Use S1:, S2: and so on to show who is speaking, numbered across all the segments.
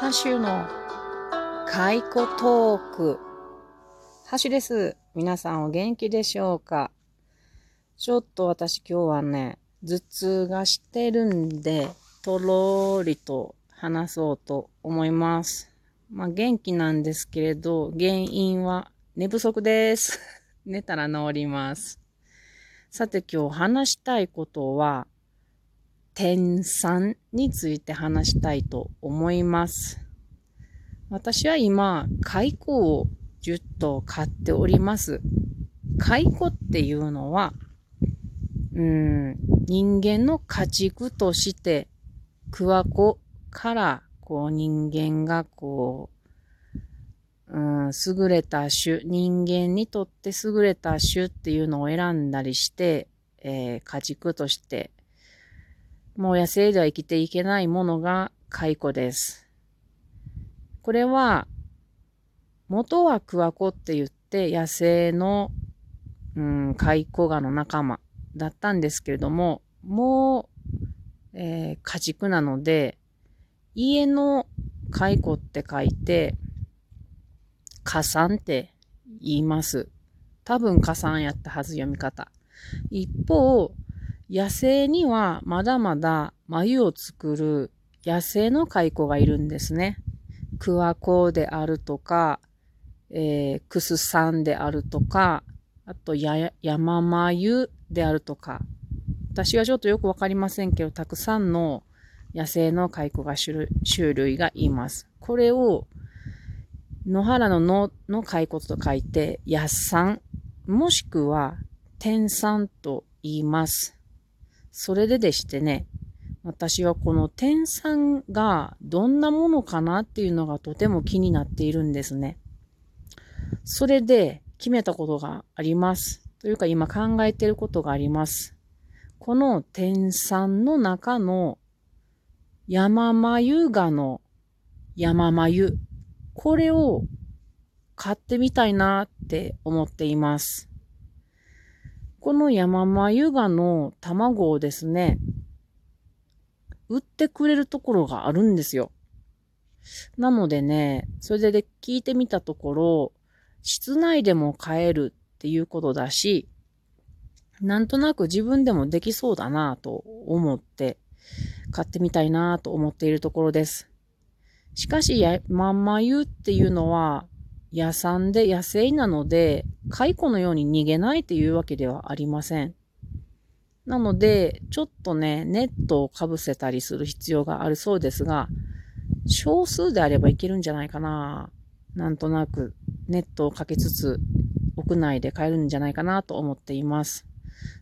S1: ハッシュの解雇トーク。ハッシュです。皆さんお元気でしょうか？ちょっと私今日はね、頭痛がしてるんで、とろーりと話そうと思います。まあ元気なんですけれど、原因は寝不足です。寝たら治ります。さて今日話したいことは、天産について話したいと思います。私は今、蚕を10頭飼っております。蚕っていうのは、うん、人間の家畜として、桑子から、こう人間がこう、うん、優れた種、人間にとって優れた種っていうのを選んだりして、えー、家畜としてもう野生では生きていけないものが蚕です。これは、元はクワコって言って野生の、うん、蚕ガの仲間だったんですけれども、もう、えー、家畜なので、家の蚕って書いて、加算って言います。多分加算やったはず読み方。一方、野生にはまだまだ眉を作る野生の蚕がいるんですね。クワコであるとか、えー、クスサンであるとか、あとや、山眉であるとか。私はちょっとよくわかりませんけど、たくさんの野生の蚕が種類種類がいます。これを、野原の野の蚕と書いて、野産、もしくは天産と言います。それででしてね、私はこの天蚕がどんなものかなっていうのがとても気になっているんですね。それで決めたことがあります。というか今考えていることがあります。この天蚕の中の山眉ガの山眉。これを買ってみたいなって思っています。この山眉ガの卵をですね、売ってくれるところがあるんですよ。なのでね、それで聞いてみたところ、室内でも買えるっていうことだし、なんとなく自分でもできそうだなと思って買ってみたいなと思っているところです。しかし、山眉っていうのは野産で野生なので、蚕のように逃げないというわけではありません。なので、ちょっとね、ネットをかぶせたりする必要があるそうですが、少数であればいけるんじゃないかな。なんとなくネットをかけつつ、屋内で買えるんじゃないかなと思っています。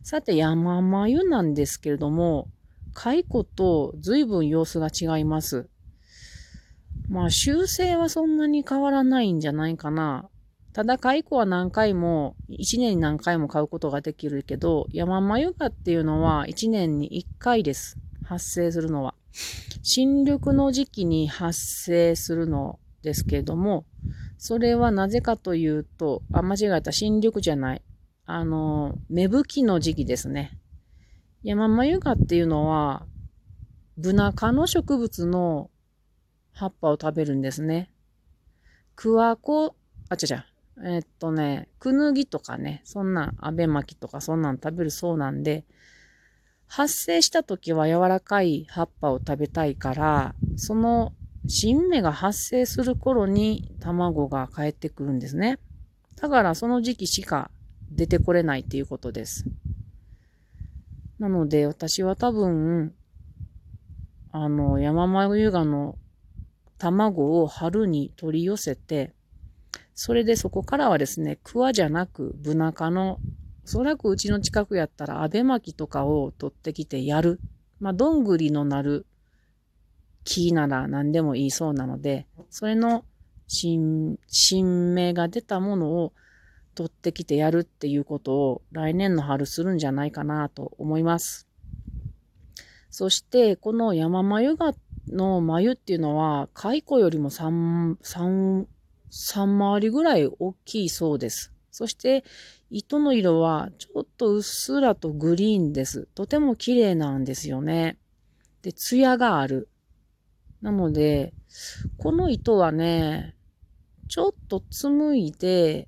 S1: さて、山眉なんですけれども、蚕と随分様子が違います。まあ修正はそんなに変わらないんじゃないかな。ただ蚕は何回も、1年に何回も買うことができるけど、山眉ガっていうのは1年に1回です。発生するのは。新緑の時期に発生するのですけれども、それはなぜかというと、あ、間違えた。新緑じゃない。あの、芽吹きの時期ですね。山眉ガっていうのは、ブナ科の植物の葉っぱを食べるんですね。クワコ、あ、ちゃちゃ、えー、っとね、クヌギとかね、そんな、アベマキとかそんなん食べるそうなんで、発生した時は柔らかい葉っぱを食べたいから、その新芽が発生する頃に卵が帰ってくるんですね。だからその時期しか出てこれないっていうことです。なので私は多分、あの、山眉ガの卵を春に取り寄せて、それでそこからはですね、クワじゃなく、ブナ科の、おそらくうちの近くやったら、アベマキとかを取ってきてやる。まあ、どんぐりのなる木なら何でもいいそうなので、それの新、新芽が出たものを取ってきてやるっていうことを来年の春するんじゃないかなと思います。そして、この山眉がの眉っていうのは、蚕よりも3、3、3回りぐらい大きいそうです。そして、糸の色はちょっとうっすらとグリーンです。とても綺麗なんですよね。で、艶がある。なので、この糸はね、ちょっと紡いで、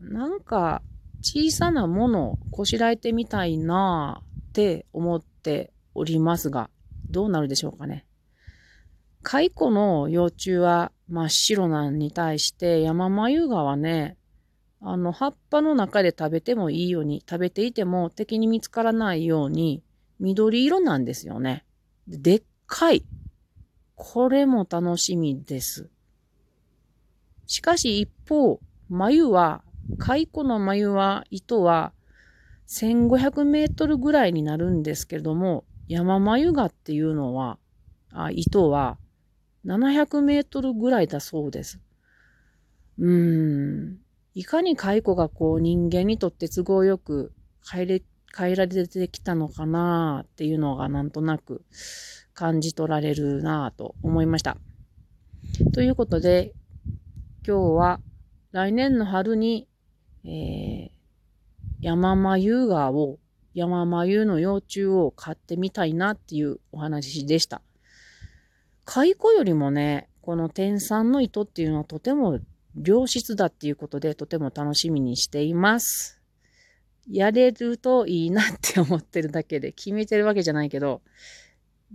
S1: なんか小さなものをこしらえてみたいなって思っておりますが、どうなるでしょうかね。蚕の幼虫は真っ白なのに対して山眉ガはね、あの葉っぱの中で食べてもいいように、食べていても敵に見つからないように緑色なんですよね。でっかい。これも楽しみです。しかし一方、眉は、蚕の眉は、糸は1500メートルぐらいになるんですけれども、山眉画っていうのは、あ糸は700メートルぐらいだそうです。うん。いかに蚕がこう人間にとって都合よく変えれ変えられてきたのかなっていうのがなんとなく感じ取られるなと思いました。ということで、今日は来年の春に、えー、山眉川を、山眉の幼虫を買ってみたいなっていうお話でした。蚕よりもね、この天蚕の糸っていうのはとても良質だっていうことでとても楽しみにしています。やれるといいなって思ってるだけで決めてるわけじゃないけど、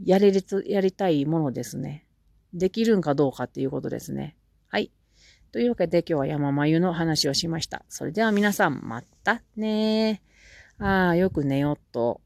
S1: やれると、やりたいものですね。できるんかどうかっていうことですね。はい。というわけで今日は山眉の話をしました。それでは皆さん、またねああ、よく寝よっと。